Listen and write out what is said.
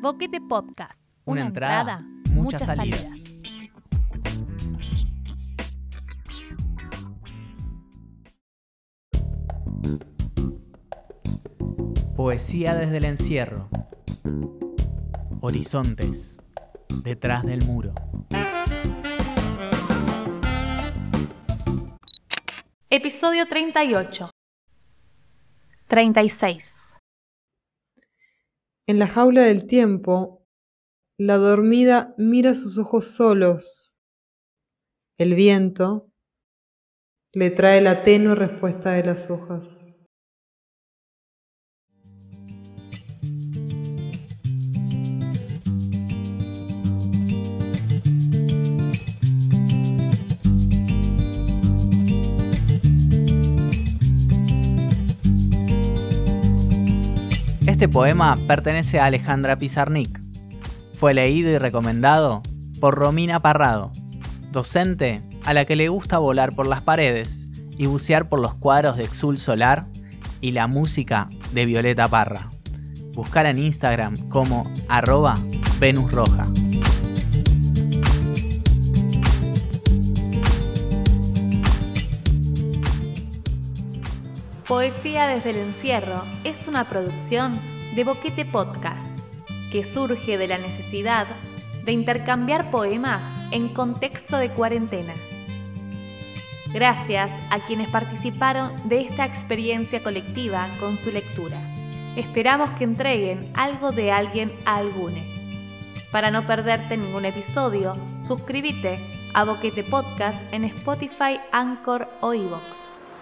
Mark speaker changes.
Speaker 1: Boquete Podcast.
Speaker 2: Una entrada, muchas salidas. Poesía desde el encierro. Horizontes. Detrás del muro.
Speaker 1: Episodio 38. 36.
Speaker 3: En la jaula del tiempo, la dormida mira sus ojos solos. El viento le trae la tenue respuesta de las hojas.
Speaker 2: Este poema pertenece a Alejandra Pizarnik. Fue leído y recomendado por Romina Parrado, docente a la que le gusta volar por las paredes y bucear por los cuadros de Exul Solar y la música de Violeta Parra. Buscar en Instagram como arroba Venus Roja.
Speaker 1: Poesía desde el encierro es una producción de Boquete Podcast que surge de la necesidad de intercambiar poemas en contexto de cuarentena. Gracias a quienes participaron de esta experiencia colectiva con su lectura. Esperamos que entreguen algo de alguien a algune. Para no perderte ningún episodio, suscríbete a Boquete Podcast en Spotify, Anchor o iVoox.